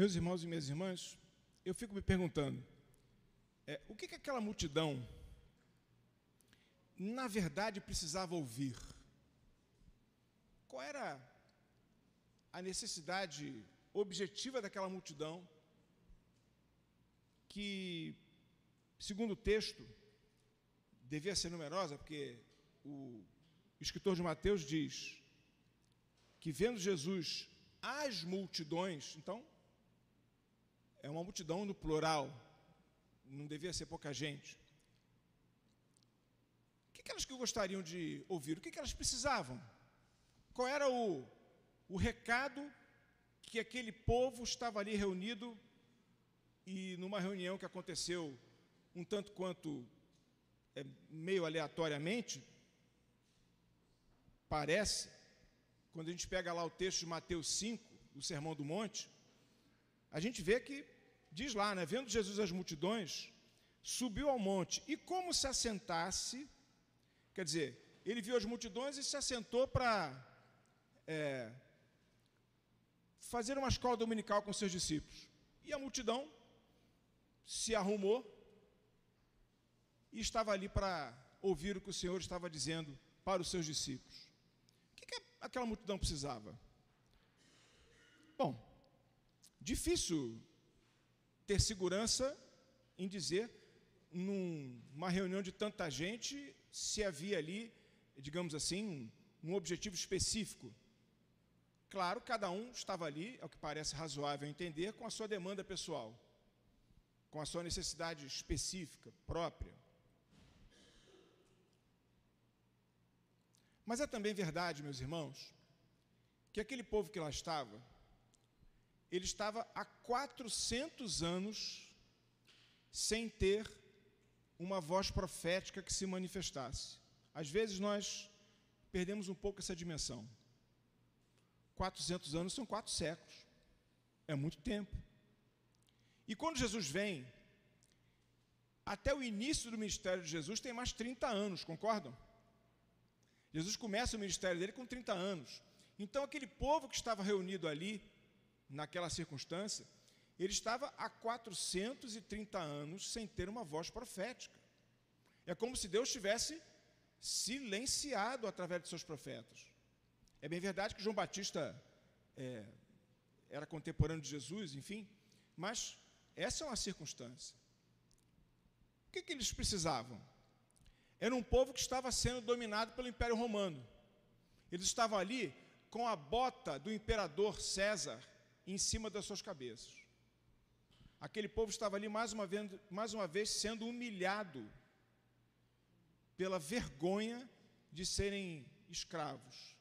Meus irmãos e minhas irmãs, eu fico me perguntando, é, o que, que aquela multidão, na verdade, precisava ouvir? Qual era a necessidade objetiva daquela multidão que, segundo o texto, devia ser numerosa, porque o escritor de Mateus diz que vendo Jesus as multidões, então é uma multidão no plural, não devia ser pouca gente. O que, elas que gostariam de ouvir? O que, que elas precisavam? Qual era o, o recado que aquele povo estava ali reunido e numa reunião que aconteceu um tanto quanto é, meio aleatoriamente, parece, quando a gente pega lá o texto de Mateus 5, do Sermão do Monte, a gente vê que diz lá, né, vendo Jesus as multidões, subiu ao monte e como se assentasse, quer dizer, ele viu as multidões e se assentou para é, fazer uma escola dominical com seus discípulos. E a multidão se arrumou e estava ali para ouvir o que o Senhor estava dizendo para os seus discípulos. O que, que aquela multidão precisava? Bom, difícil ter segurança em dizer, numa reunião de tanta gente, se havia ali, digamos assim, um objetivo específico. Claro, cada um estava ali, é o que parece razoável entender, com a sua demanda pessoal, com a sua necessidade específica, própria. Mas é também verdade, meus irmãos, que aquele povo que lá estava, ele estava há 400 anos sem ter uma voz profética que se manifestasse. Às vezes nós perdemos um pouco essa dimensão. 400 anos são quatro séculos. É muito tempo. E quando Jesus vem, até o início do ministério de Jesus tem mais 30 anos, concordam? Jesus começa o ministério dele com 30 anos. Então, aquele povo que estava reunido ali, naquela circunstância, ele estava há 430 anos sem ter uma voz profética. É como se Deus tivesse silenciado através de seus profetas. É bem verdade que João Batista é, era contemporâneo de Jesus, enfim, mas essa é uma circunstância. O que, que eles precisavam? Era um povo que estava sendo dominado pelo Império Romano. Eles estavam ali com a bota do imperador César em cima das suas cabeças. Aquele povo estava ali mais uma vez, mais uma vez sendo humilhado pela vergonha de serem escravos,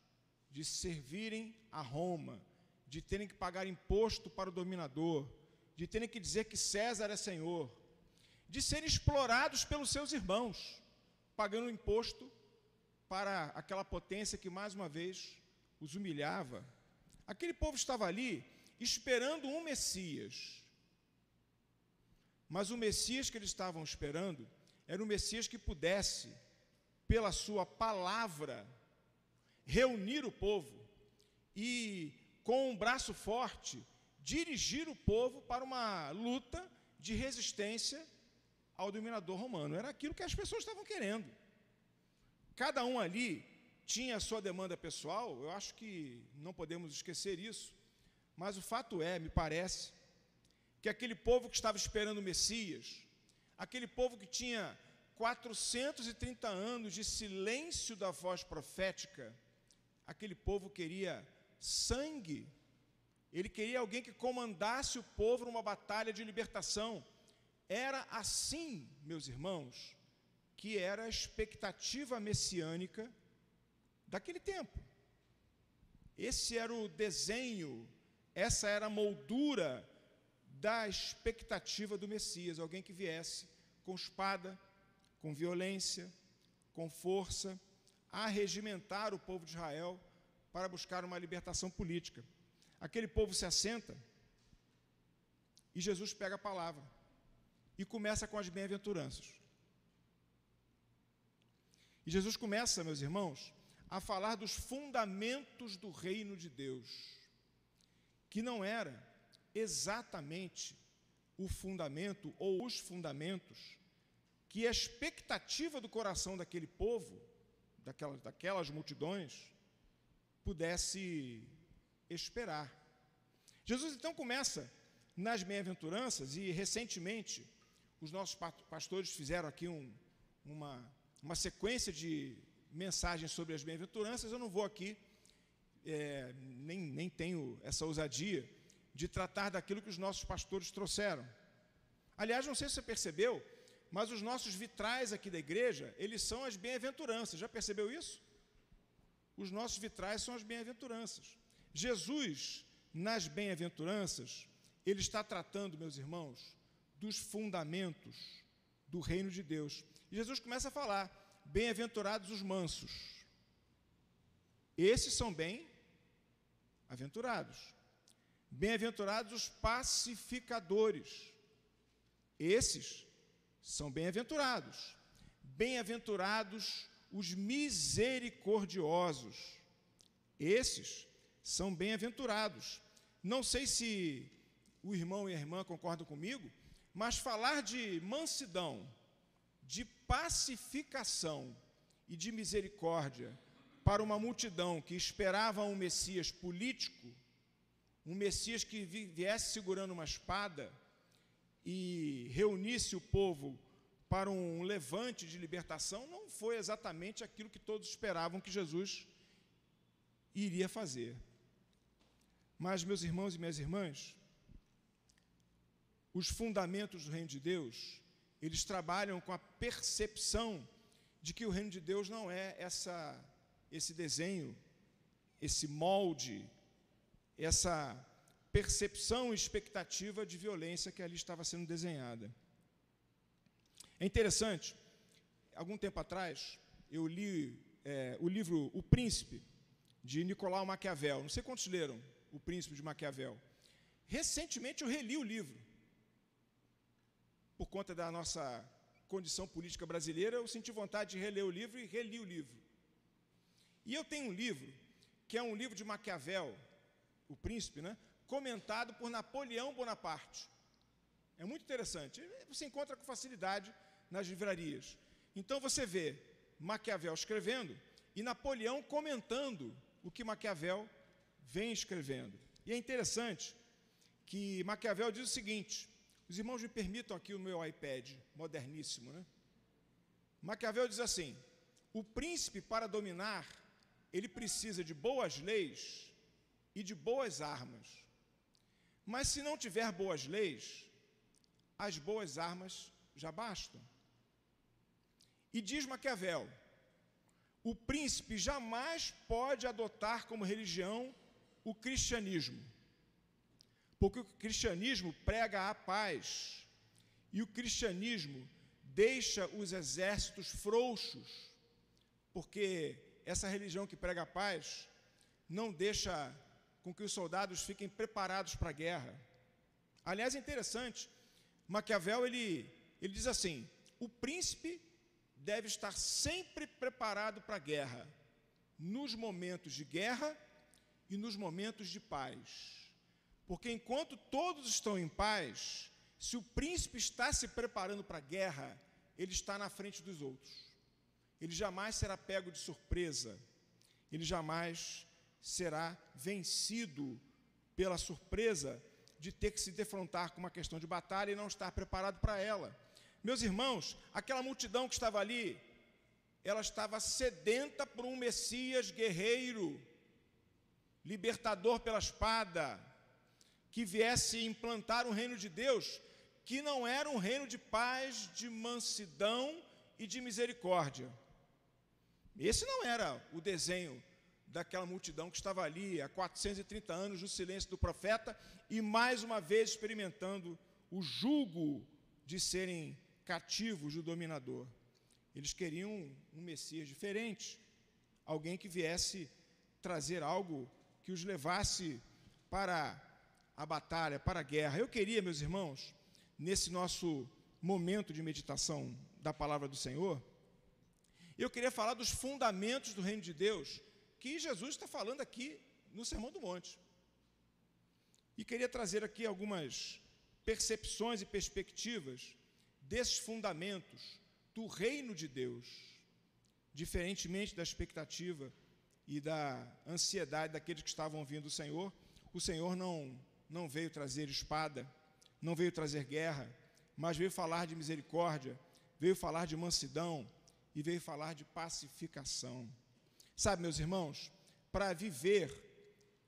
de servirem a Roma, de terem que pagar imposto para o dominador, de terem que dizer que César é senhor, de serem explorados pelos seus irmãos, pagando imposto para aquela potência que mais uma vez os humilhava. Aquele povo estava ali esperando um Messias. Mas o Messias que eles estavam esperando era um Messias que pudesse, pela sua palavra, reunir o povo e, com um braço forte, dirigir o povo para uma luta de resistência ao dominador romano. Era aquilo que as pessoas estavam querendo. Cada um ali tinha a sua demanda pessoal, eu acho que não podemos esquecer isso. Mas o fato é, me parece, que aquele povo que estava esperando o Messias, aquele povo que tinha 430 anos de silêncio da voz profética, aquele povo queria sangue, ele queria alguém que comandasse o povo numa batalha de libertação. Era assim, meus irmãos, que era a expectativa messiânica daquele tempo. Esse era o desenho essa era a moldura da expectativa do Messias, alguém que viesse com espada, com violência, com força, a regimentar o povo de Israel para buscar uma libertação política. Aquele povo se assenta e Jesus pega a palavra e começa com as bem-aventuranças. E Jesus começa, meus irmãos, a falar dos fundamentos do reino de Deus que não era exatamente o fundamento ou os fundamentos que a expectativa do coração daquele povo, daquelas, daquelas multidões, pudesse esperar. Jesus então começa nas bem-aventuranças, e recentemente os nossos pastores fizeram aqui um, uma, uma sequência de mensagens sobre as bem-aventuranças. Eu não vou aqui, é, nem, nem tenho essa ousadia de tratar daquilo que os nossos pastores trouxeram. Aliás, não sei se você percebeu, mas os nossos vitrais aqui da igreja, eles são as bem-aventuranças. Já percebeu isso? Os nossos vitrais são as bem-aventuranças. Jesus, nas bem-aventuranças, ele está tratando, meus irmãos, dos fundamentos do reino de Deus. E Jesus começa a falar: bem-aventurados os mansos. Esses são bem-aventurados. Bem-aventurados os pacificadores. Esses são bem-aventurados. Bem-aventurados os misericordiosos. Esses são bem-aventurados. Não sei se o irmão e a irmã concordam comigo, mas falar de mansidão, de pacificação e de misericórdia para uma multidão que esperava um Messias político, um Messias que viesse segurando uma espada e reunisse o povo para um levante de libertação, não foi exatamente aquilo que todos esperavam que Jesus iria fazer. Mas, meus irmãos e minhas irmãs, os fundamentos do reino de Deus, eles trabalham com a percepção de que o reino de Deus não é essa esse desenho, esse molde, essa percepção e expectativa de violência que ali estava sendo desenhada. É interessante, algum tempo atrás, eu li é, o livro O Príncipe, de Nicolau Maquiavel. Não sei quantos leram O Príncipe de Maquiavel. Recentemente eu reli o livro. Por conta da nossa condição política brasileira, eu senti vontade de reler o livro e reli o livro. E eu tenho um livro, que é um livro de Maquiavel, O Príncipe, né? comentado por Napoleão Bonaparte. É muito interessante. Você encontra com facilidade nas livrarias. Então você vê Maquiavel escrevendo e Napoleão comentando o que Maquiavel vem escrevendo. E é interessante que Maquiavel diz o seguinte: os irmãos me permitam aqui o meu iPad, moderníssimo, né? Maquiavel diz assim: o príncipe, para dominar, ele precisa de boas leis e de boas armas. Mas se não tiver boas leis, as boas armas já bastam. E diz Maquiavel: o príncipe jamais pode adotar como religião o cristianismo, porque o cristianismo prega a paz e o cristianismo deixa os exércitos frouxos, porque essa religião que prega a paz não deixa com que os soldados fiquem preparados para a guerra. Aliás, é interessante, Maquiavel ele, ele diz assim: o príncipe deve estar sempre preparado para a guerra, nos momentos de guerra e nos momentos de paz. Porque enquanto todos estão em paz, se o príncipe está se preparando para a guerra, ele está na frente dos outros. Ele jamais será pego de surpresa. Ele jamais será vencido pela surpresa de ter que se defrontar com uma questão de batalha e não estar preparado para ela. Meus irmãos, aquela multidão que estava ali, ela estava sedenta por um Messias guerreiro, libertador pela espada, que viesse implantar um reino de Deus que não era um reino de paz, de mansidão e de misericórdia. Esse não era o desenho daquela multidão que estava ali há 430 anos no silêncio do profeta e mais uma vez experimentando o jugo de serem cativos do dominador. Eles queriam um Messias diferente, alguém que viesse trazer algo que os levasse para a batalha, para a guerra. Eu queria, meus irmãos, nesse nosso momento de meditação da palavra do Senhor, eu queria falar dos fundamentos do reino de Deus que Jesus está falando aqui no Sermão do Monte. E queria trazer aqui algumas percepções e perspectivas desses fundamentos do reino de Deus, diferentemente da expectativa e da ansiedade daqueles que estavam ouvindo o Senhor, o Senhor não, não veio trazer espada, não veio trazer guerra, mas veio falar de misericórdia, veio falar de mansidão e veio falar de pacificação. Sabe, meus irmãos, para viver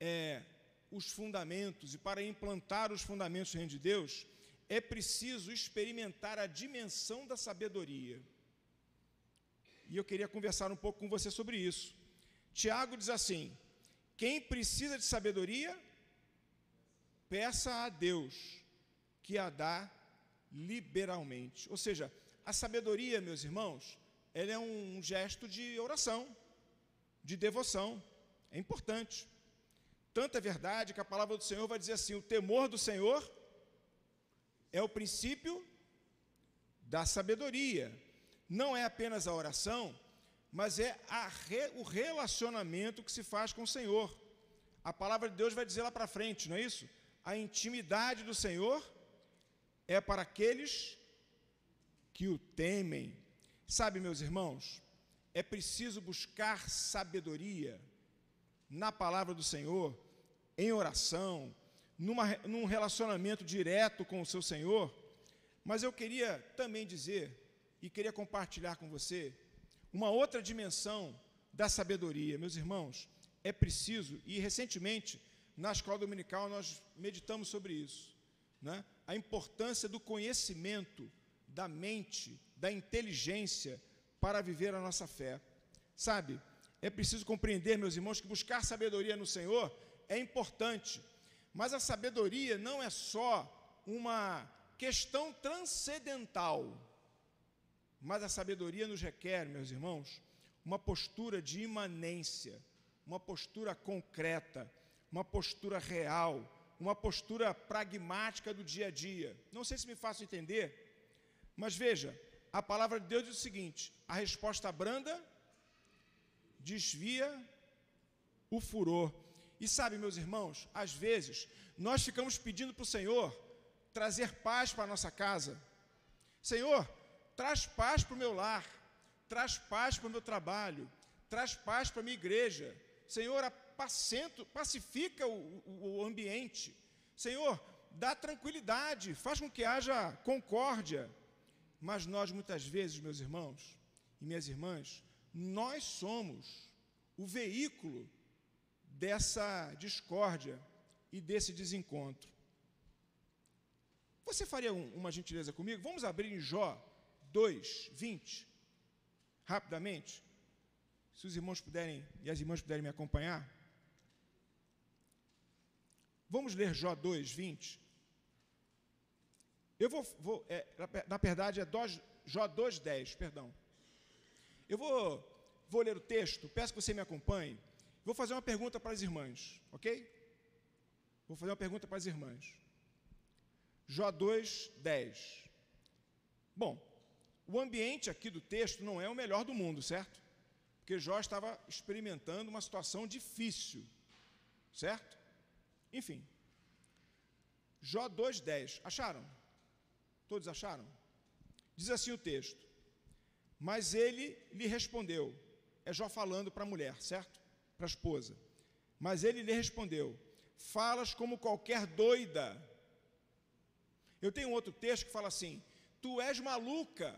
é, os fundamentos e para implantar os fundamentos do reino de Deus, é preciso experimentar a dimensão da sabedoria. E eu queria conversar um pouco com você sobre isso. Tiago diz assim: quem precisa de sabedoria, peça a Deus, que a dá liberalmente. Ou seja, a sabedoria, meus irmãos, ela é um gesto de oração, de devoção. É importante. Tanto é verdade que a palavra do Senhor vai dizer assim: o temor do Senhor é o princípio da sabedoria. Não é apenas a oração, mas é re, o relacionamento que se faz com o Senhor. A palavra de Deus vai dizer lá para frente, não é isso? A intimidade do Senhor é para aqueles que o temem. Sabe, meus irmãos, é preciso buscar sabedoria na palavra do Senhor, em oração, numa, num relacionamento direto com o seu Senhor. Mas eu queria também dizer, e queria compartilhar com você, uma outra dimensão da sabedoria. Meus irmãos, é preciso, e recentemente, na escola dominical, nós meditamos sobre isso, né? a importância do conhecimento, da mente, da inteligência para viver a nossa fé. Sabe, é preciso compreender, meus irmãos, que buscar sabedoria no Senhor é importante, mas a sabedoria não é só uma questão transcendental, mas a sabedoria nos requer, meus irmãos, uma postura de imanência, uma postura concreta, uma postura real, uma postura pragmática do dia a dia. Não sei se me faço entender, mas veja, a palavra de Deus diz o seguinte: a resposta branda desvia o furor. E sabe, meus irmãos, às vezes nós ficamos pedindo para o Senhor trazer paz para a nossa casa. Senhor, traz paz para o meu lar, traz paz para o meu trabalho, traz paz para a minha igreja. Senhor, apacento, pacifica o, o, o ambiente. Senhor, dá tranquilidade, faz com que haja concórdia. Mas nós, muitas vezes, meus irmãos e minhas irmãs, nós somos o veículo dessa discórdia e desse desencontro. Você faria um, uma gentileza comigo? Vamos abrir em Jó 2, 20, rapidamente. Se os irmãos puderem e as irmãs puderem me acompanhar. Vamos ler Jó 2, 20. Eu vou, vou é, na verdade, é Jó 2, 10, perdão. Eu vou, vou ler o texto, peço que você me acompanhe. Vou fazer uma pergunta para as irmãs, ok? Vou fazer uma pergunta para as irmãs. Jó 2, 10. Bom, o ambiente aqui do texto não é o melhor do mundo, certo? Porque Jó estava experimentando uma situação difícil, certo? Enfim. Jó 2:10. Acharam? Todos acharam? Diz assim o texto: mas ele lhe respondeu, é Jó falando para a mulher, certo? Para a esposa. Mas ele lhe respondeu: Falas como qualquer doida. Eu tenho outro texto que fala assim: Tu és maluca.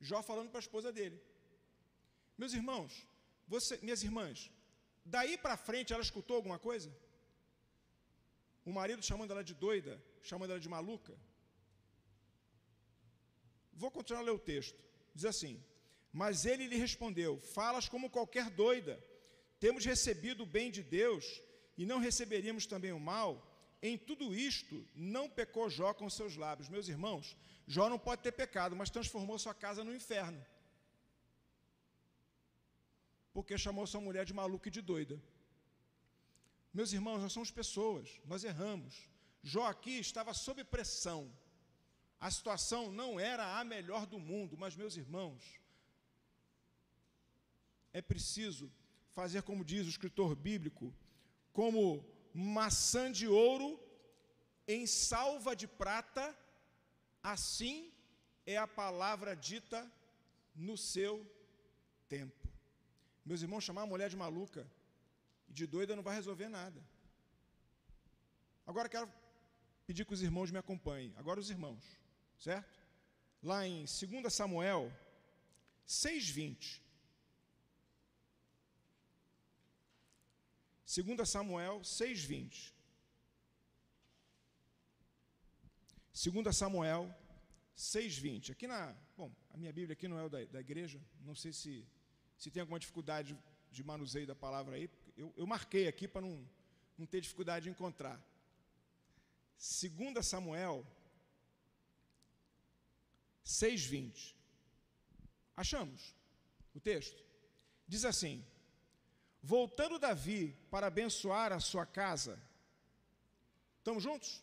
Jó falando para a esposa dele. Meus irmãos, você, minhas irmãs, daí para frente ela escutou alguma coisa? O marido chamando ela de doida, chamando ela de maluca? Vou continuar a ler o texto. Diz assim: Mas ele lhe respondeu: Falas como qualquer doida. Temos recebido o bem de Deus e não receberíamos também o mal. Em tudo isto, não pecou Jó com seus lábios. Meus irmãos, Jó não pode ter pecado, mas transformou sua casa no inferno. Porque chamou sua mulher de maluca e de doida. Meus irmãos, nós somos pessoas, nós erramos. Jó aqui estava sob pressão. A situação não era a melhor do mundo, mas, meus irmãos, é preciso fazer como diz o escritor bíblico, como maçã de ouro em salva de prata, assim é a palavra dita no seu tempo. Meus irmãos, chamar a mulher de maluca e de doida não vai resolver nada. Agora quero pedir que os irmãos me acompanhem. Agora os irmãos, certo? Lá em 2 Samuel 6:20. 2 Samuel 6:20. 2 Samuel 6,20. Aqui na. Bom, a minha Bíblia aqui não é da, da igreja, não sei se, se tem alguma dificuldade de manuseio da palavra aí. Eu, eu marquei aqui para não, não ter dificuldade de encontrar. 2 Samuel 6,20. Achamos o texto? Diz assim: Voltando Davi para abençoar a sua casa. Estamos juntos?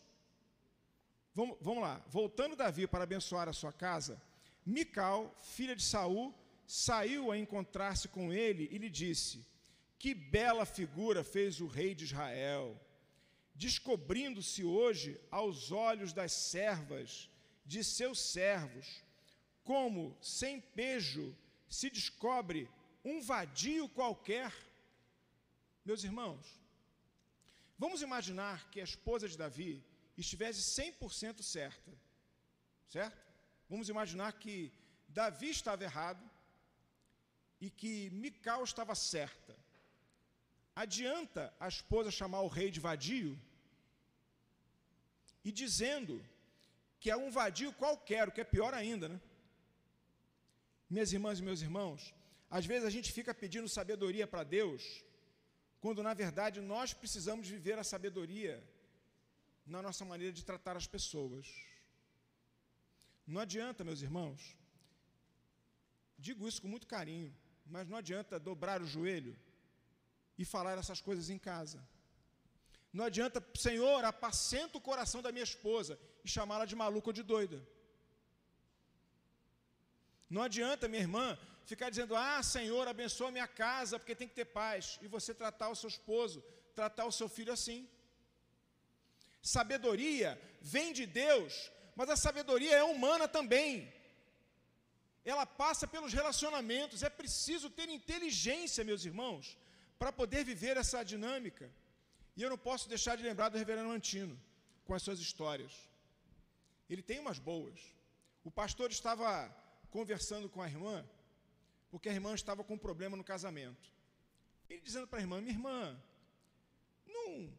Vamos, vamos lá. Voltando Davi para abençoar a sua casa, Mical, filha de Saul, saiu a encontrar-se com ele e lhe disse: Que bela figura fez o rei de Israel, descobrindo-se hoje aos olhos das servas de seus servos, como sem pejo se descobre um vadio qualquer. Meus irmãos, vamos imaginar que a esposa de Davi estivesse 100% certa, certo? Vamos imaginar que Davi estava errado e que Mical estava certa. Adianta a esposa chamar o rei de vadio e dizendo que é um vadio qualquer, o que é pior ainda, né? Minhas irmãs e meus irmãos, às vezes a gente fica pedindo sabedoria para Deus, quando na verdade nós precisamos viver a sabedoria na nossa maneira de tratar as pessoas. Não adianta, meus irmãos, digo isso com muito carinho, mas não adianta dobrar o joelho e falar essas coisas em casa. Não adianta, Senhor, apacenta o coração da minha esposa e chamá-la de maluca ou de doida. Não adianta, minha irmã, ficar dizendo: Ah, Senhor, abençoa minha casa, porque tem que ter paz, e você tratar o seu esposo, tratar o seu filho assim. Sabedoria vem de Deus, mas a sabedoria é humana também. Ela passa pelos relacionamentos. É preciso ter inteligência, meus irmãos, para poder viver essa dinâmica. E eu não posso deixar de lembrar do reverendo Antino, com as suas histórias. Ele tem umas boas. O pastor estava conversando com a irmã, porque a irmã estava com um problema no casamento. Ele dizendo para a irmã: Minha irmã, não,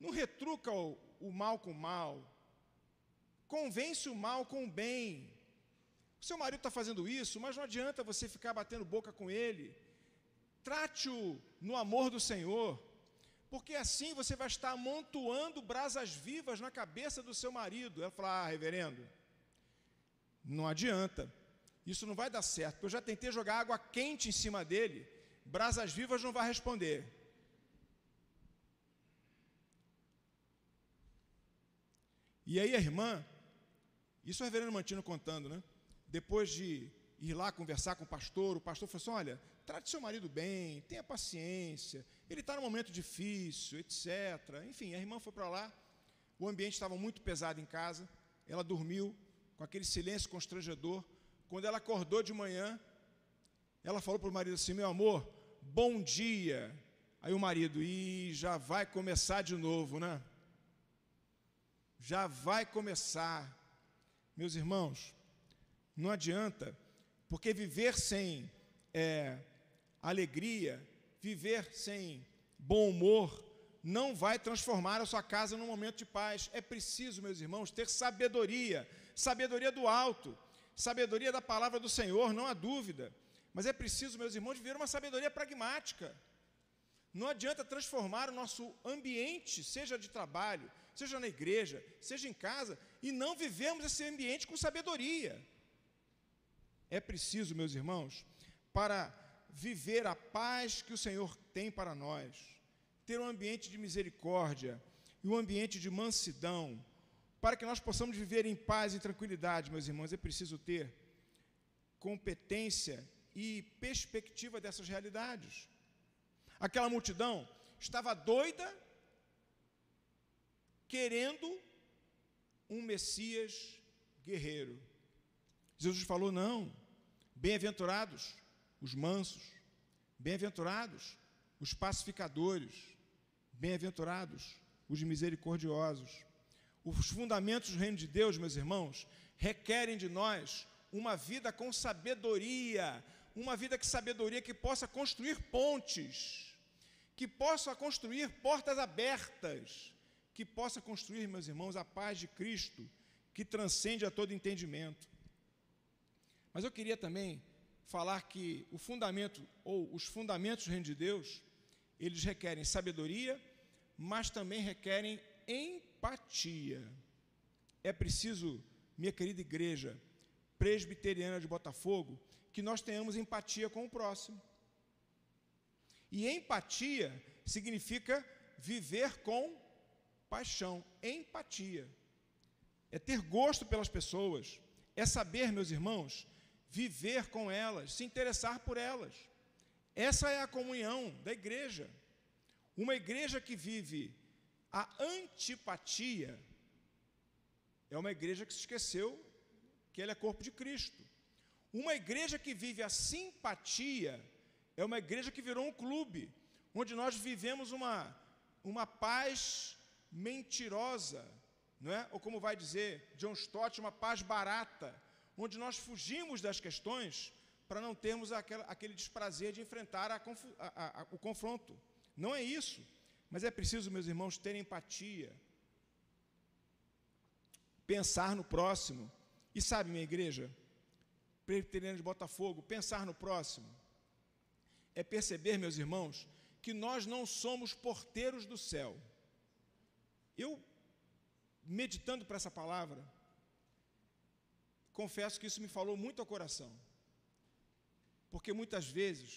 não retruca o, o mal com o mal, convence o mal com o bem. O seu marido está fazendo isso, mas não adianta você ficar batendo boca com ele. Trate-o no amor do Senhor, porque assim você vai estar amontoando brasas vivas na cabeça do seu marido. Ela fala: Ah, reverendo, não adianta, isso não vai dar certo, eu já tentei jogar água quente em cima dele, brasas vivas não vai responder. E aí a irmã, isso o reverendo Mantino contando, né? Depois de ir lá conversar com o pastor, o pastor falou assim: olha, trate seu marido bem, tenha paciência, ele está num momento difícil, etc. Enfim, a irmã foi para lá, o ambiente estava muito pesado em casa, ela dormiu com aquele silêncio constrangedor. Quando ela acordou de manhã, ela falou para o marido assim: meu amor, bom dia. Aí o marido, e já vai começar de novo, né? já vai começar. Meus irmãos, não adianta, porque viver sem é, alegria, viver sem bom humor, não vai transformar a sua casa num momento de paz. É preciso, meus irmãos, ter sabedoria, sabedoria do alto, sabedoria da palavra do Senhor, não há dúvida. Mas é preciso, meus irmãos, viver uma sabedoria pragmática. Não adianta transformar o nosso ambiente, seja de trabalho, seja na igreja, seja em casa, e não vivemos esse ambiente com sabedoria. É preciso, meus irmãos, para viver a paz que o Senhor tem para nós, ter um ambiente de misericórdia e um ambiente de mansidão, para que nós possamos viver em paz e tranquilidade, meus irmãos, é preciso ter competência e perspectiva dessas realidades. Aquela multidão estava doida querendo um Messias guerreiro. Jesus falou: não, bem-aventurados os mansos, bem-aventurados os pacificadores, bem-aventurados os misericordiosos. Os fundamentos do reino de Deus, meus irmãos, requerem de nós uma vida com sabedoria, uma vida que sabedoria que possa construir pontes, que possa construir portas abertas, que possa construir, meus irmãos, a paz de Cristo, que transcende a todo entendimento. Mas eu queria também falar que o fundamento ou os fundamentos do reino de Deus, eles requerem sabedoria, mas também requerem empatia. É preciso, minha querida igreja presbiteriana de Botafogo, que nós tenhamos empatia com o próximo. E empatia significa viver com paixão, empatia. É ter gosto pelas pessoas, é saber, meus irmãos, viver com elas, se interessar por elas. Essa é a comunhão da igreja. Uma igreja que vive a antipatia é uma igreja que se esqueceu que ela é corpo de Cristo. Uma igreja que vive a simpatia é uma igreja que virou um clube, onde nós vivemos uma, uma paz mentirosa, não é? ou como vai dizer John Stott, uma paz barata, onde nós fugimos das questões para não termos aquela, aquele desprazer de enfrentar a, a, a, o confronto. Não é isso, mas é preciso, meus irmãos, ter empatia, pensar no próximo. E sabe, minha igreja, presbiteriana de Botafogo, pensar no próximo é perceber, meus irmãos, que nós não somos porteiros do céu. Eu, meditando para essa palavra, confesso que isso me falou muito ao coração. Porque muitas vezes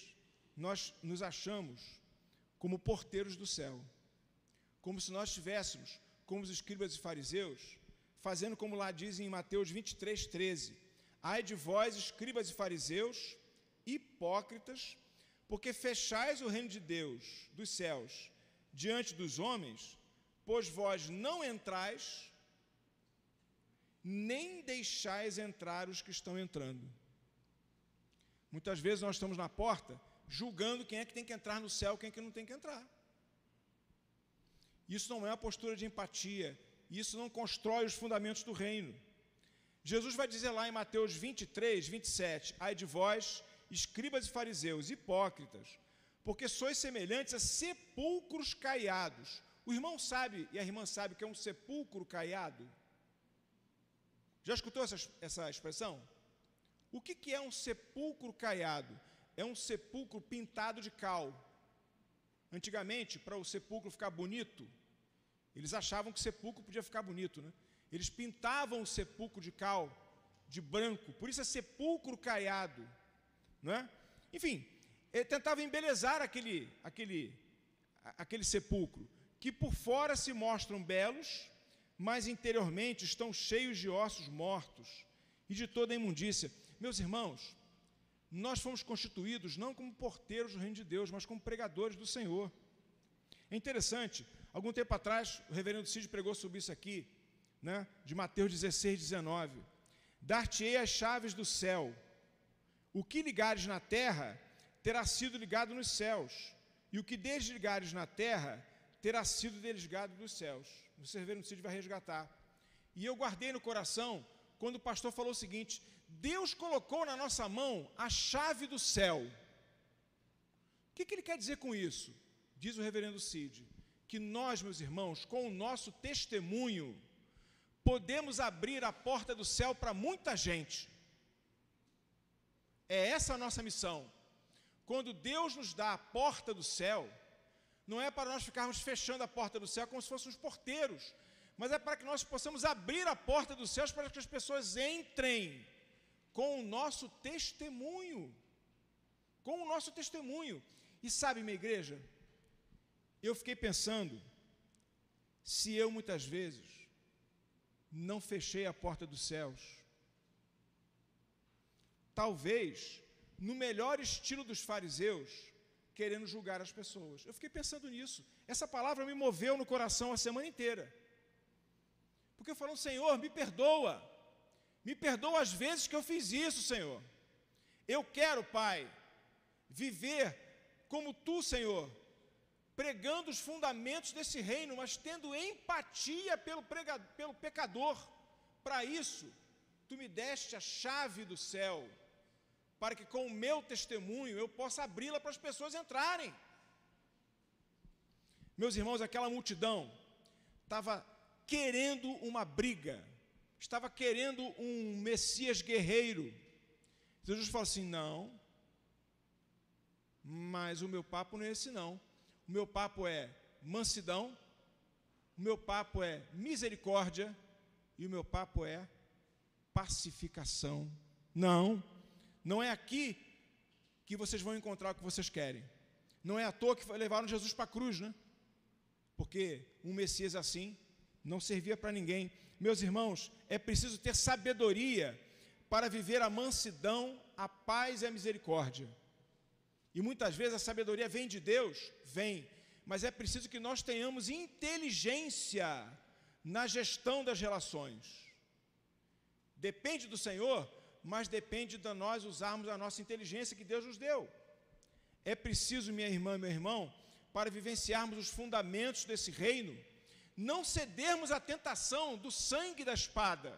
nós nos achamos como porteiros do céu, como se nós estivéssemos, como os escribas e fariseus, fazendo como lá dizem em Mateus 23, 13: Ai de vós, escribas e fariseus, hipócritas, porque fechais o reino de Deus, dos céus, diante dos homens, pois vós não entrais, nem deixais entrar os que estão entrando. Muitas vezes nós estamos na porta julgando quem é que tem que entrar no céu, quem é que não tem que entrar. Isso não é uma postura de empatia, isso não constrói os fundamentos do reino. Jesus vai dizer lá em Mateus 23, 27, ai de vós, escribas e fariseus, hipócritas, porque sois semelhantes a sepulcros caiados. O irmão sabe e a irmã sabe que é um sepulcro caiado? Já escutou essa, essa expressão? O que, que é um sepulcro caiado? É um sepulcro pintado de cal. Antigamente, para o sepulcro ficar bonito, eles achavam que sepulcro podia ficar bonito, né? Eles pintavam o sepulcro de cal, de branco, por isso é sepulcro caiado, não é? Enfim, tentava embelezar aquele, aquele, aquele sepulcro, que por fora se mostram belos, mas interiormente estão cheios de ossos mortos e de toda a imundícia. Meus irmãos, nós fomos constituídos não como porteiros do reino de Deus, mas como pregadores do Senhor. É interessante, algum tempo atrás, o reverendo Cid pregou sobre isso aqui, né, de Mateus 16, 19. Dar-te-ei as chaves do céu. O que ligares na terra terá sido ligado nos céus, e o que desligares na terra terá sido desligado dos céus o Cerveiro Cid vai resgatar. E eu guardei no coração quando o pastor falou o seguinte: Deus colocou na nossa mão a chave do céu. O que, que ele quer dizer com isso? Diz o reverendo Cid, que nós, meus irmãos, com o nosso testemunho, podemos abrir a porta do céu para muita gente. É essa a nossa missão. Quando Deus nos dá a porta do céu, não é para nós ficarmos fechando a porta do céu como se fôssemos porteiros, mas é para que nós possamos abrir a porta dos céus para que as pessoas entrem com o nosso testemunho. Com o nosso testemunho. E sabe, minha igreja, eu fiquei pensando, se eu muitas vezes não fechei a porta dos céus, talvez, no melhor estilo dos fariseus, querendo julgar as pessoas. Eu fiquei pensando nisso. Essa palavra me moveu no coração a semana inteira. Porque falando, Senhor, me perdoa. Me perdoa as vezes que eu fiz isso, Senhor. Eu quero, Pai, viver como tu, Senhor, pregando os fundamentos desse reino, mas tendo empatia pelo, prega, pelo pecador. Para isso, tu me deste a chave do céu, para que com o meu testemunho eu possa abri-la para as pessoas entrarem. Meus irmãos, aquela multidão estava querendo uma briga, estava querendo um Messias guerreiro. Jesus falou assim: não, mas o meu papo não é esse, não. O meu papo é mansidão, o meu papo é misericórdia e o meu papo é pacificação. Não, não é aqui que vocês vão encontrar o que vocês querem. Não é à toa que levaram Jesus para a cruz, né? Porque um Messias assim não servia para ninguém. Meus irmãos, é preciso ter sabedoria para viver a mansidão, a paz e a misericórdia. E muitas vezes a sabedoria vem de Deus, vem, mas é preciso que nós tenhamos inteligência na gestão das relações. Depende do Senhor, mas depende de nós usarmos a nossa inteligência que Deus nos deu. É preciso, minha irmã, meu irmão, para vivenciarmos os fundamentos desse reino, não cedermos à tentação do sangue da espada,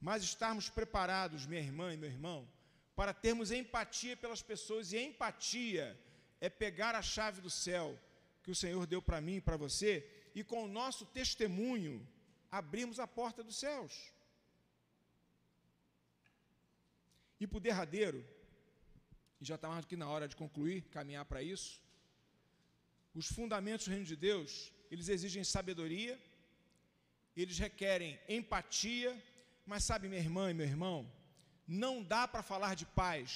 mas estarmos preparados, minha irmã e meu irmão, para termos empatia pelas pessoas, e empatia é pegar a chave do céu que o Senhor deu para mim e para você, e com o nosso testemunho abrirmos a porta dos céus. E o derradeiro, e já está mais do que na hora de concluir, caminhar para isso, os fundamentos do reino de Deus, eles exigem sabedoria, eles requerem empatia, mas sabe, minha irmã e meu irmão, não dá para falar de paz,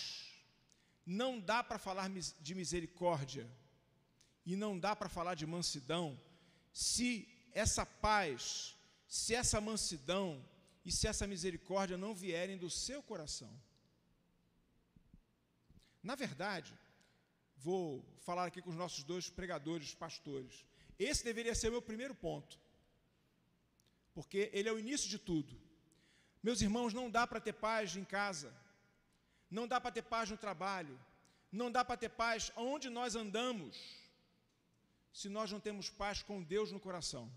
não dá para falar de misericórdia, e não dá para falar de mansidão, se essa paz, se essa mansidão e se essa misericórdia não vierem do seu coração. Na verdade, vou falar aqui com os nossos dois pregadores, pastores. Esse deveria ser o meu primeiro ponto, porque ele é o início de tudo. Meus irmãos, não dá para ter paz em casa, não dá para ter paz no trabalho, não dá para ter paz onde nós andamos, se nós não temos paz com Deus no coração.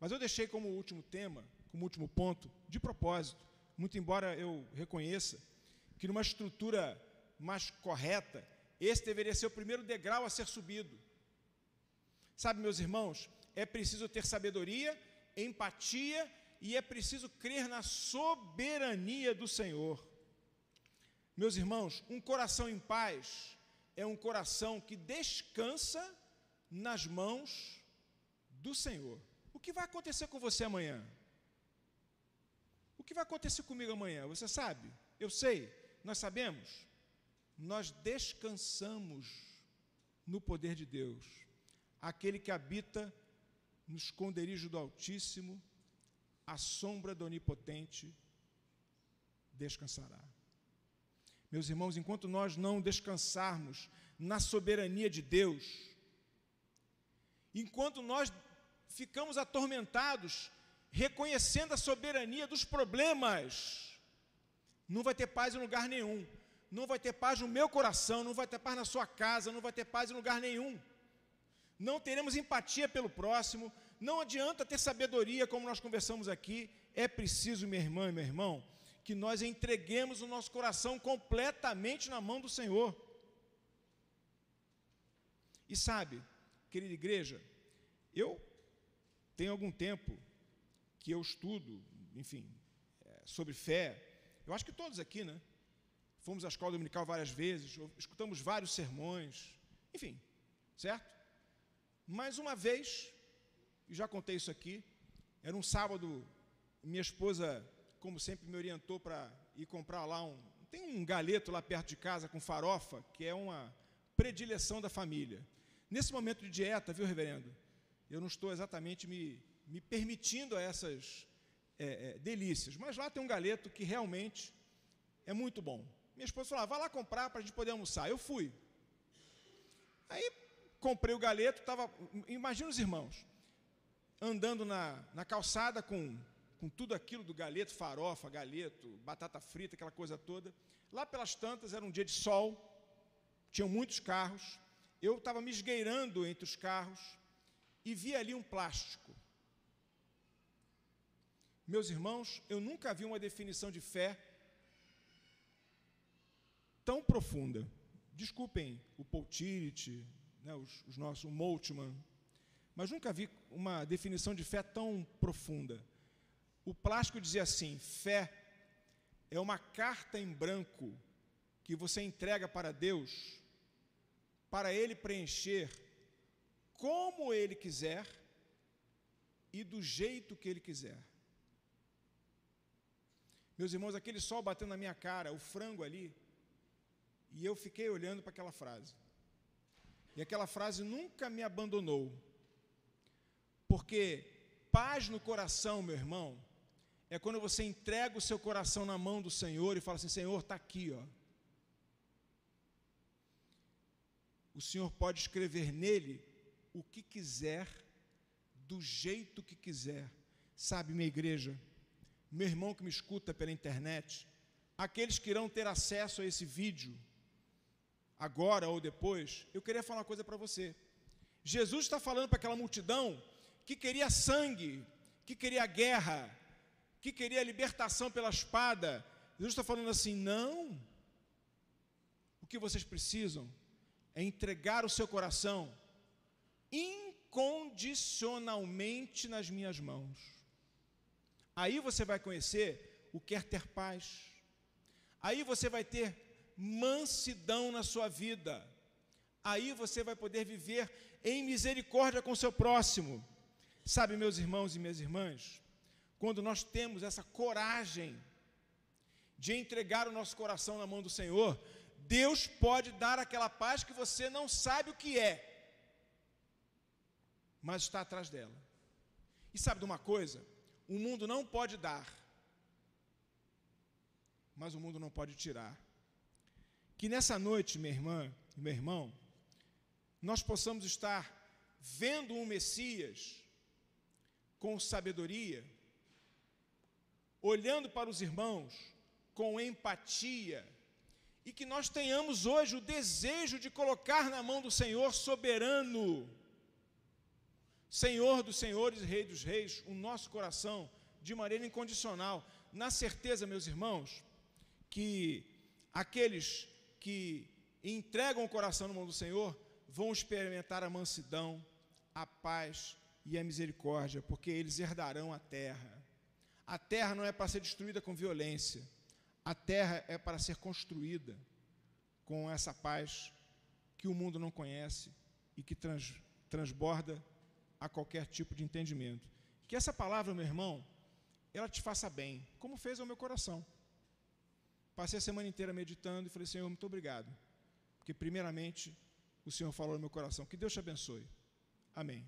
Mas eu deixei como último tema, como último ponto, de propósito, muito embora eu reconheça que numa estrutura mais correta, esse deveria ser o primeiro degrau a ser subido. Sabe, meus irmãos, é preciso ter sabedoria, empatia e é preciso crer na soberania do Senhor. Meus irmãos, um coração em paz é um coração que descansa nas mãos do Senhor. O que vai acontecer com você amanhã? O que vai acontecer comigo amanhã? Você sabe? Eu sei, nós sabemos. Nós descansamos no poder de Deus aquele que habita no esconderijo do Altíssimo, à sombra do Onipotente, descansará. Meus irmãos, enquanto nós não descansarmos na soberania de Deus, enquanto nós ficamos atormentados, reconhecendo a soberania dos problemas, não vai ter paz em lugar nenhum, não vai ter paz no meu coração, não vai ter paz na sua casa, não vai ter paz em lugar nenhum não teremos empatia pelo próximo, não adianta ter sabedoria, como nós conversamos aqui, é preciso, minha irmã e meu irmão, que nós entreguemos o nosso coração completamente na mão do Senhor. E sabe, querida igreja, eu tenho algum tempo que eu estudo, enfim, é, sobre fé. Eu acho que todos aqui, né? Fomos à escola dominical várias vezes, escutamos vários sermões, enfim, certo? Mais uma vez, e já contei isso aqui, era um sábado, minha esposa, como sempre, me orientou para ir comprar lá um. Tem um galeto lá perto de casa com farofa, que é uma predileção da família. Nesse momento de dieta, viu, reverendo? Eu não estou exatamente me, me permitindo a essas é, é, delícias, mas lá tem um galeto que realmente é muito bom. Minha esposa falou: ah, vai lá comprar para a gente poder almoçar. Eu fui. Aí comprei o galeto, estava. Imagina os irmãos. andando na, na calçada com, com tudo aquilo do galeto, farofa, galeto, batata frita, aquela coisa toda. Lá pelas tantas, era um dia de sol, tinham muitos carros. Eu estava me esgueirando entre os carros e vi ali um plástico. Meus irmãos, eu nunca vi uma definição de fé tão profunda. Desculpem o Paul né, os, os nossos, o Moltmann, mas nunca vi uma definição de fé tão profunda. O plástico dizia assim: fé é uma carta em branco que você entrega para Deus, para Ele preencher como Ele quiser e do jeito que Ele quiser. Meus irmãos, aquele sol batendo na minha cara, o frango ali, e eu fiquei olhando para aquela frase. E aquela frase nunca me abandonou. Porque paz no coração, meu irmão, é quando você entrega o seu coração na mão do Senhor e fala assim: Senhor, está aqui, ó. O Senhor pode escrever nele o que quiser, do jeito que quiser. Sabe, minha igreja, meu irmão que me escuta pela internet, aqueles que irão ter acesso a esse vídeo, agora ou depois, eu queria falar uma coisa para você. Jesus está falando para aquela multidão que queria sangue, que queria guerra, que queria libertação pela espada. Jesus está falando assim: não. O que vocês precisam é entregar o seu coração incondicionalmente nas minhas mãos. Aí você vai conhecer o que ter paz. Aí você vai ter mansidão na sua vida. Aí você vai poder viver em misericórdia com seu próximo. Sabe, meus irmãos e minhas irmãs, quando nós temos essa coragem de entregar o nosso coração na mão do Senhor, Deus pode dar aquela paz que você não sabe o que é, mas está atrás dela. E sabe de uma coisa? O mundo não pode dar, mas o mundo não pode tirar. Que nessa noite, minha irmã e meu irmão, nós possamos estar vendo um Messias com sabedoria, olhando para os irmãos com empatia, e que nós tenhamos hoje o desejo de colocar na mão do Senhor soberano, Senhor dos senhores e Rei dos reis, o nosso coração de maneira incondicional, na certeza, meus irmãos, que aqueles que entregam o coração no mão do Senhor vão experimentar a mansidão, a paz e a misericórdia, porque eles herdarão a terra. A terra não é para ser destruída com violência, a terra é para ser construída com essa paz que o mundo não conhece e que trans, transborda a qualquer tipo de entendimento. Que essa palavra, meu irmão, ela te faça bem, como fez ao meu coração. Passei a semana inteira meditando e falei, Senhor, muito obrigado. Porque, primeiramente, o Senhor falou no meu coração. Que Deus te abençoe. Amém.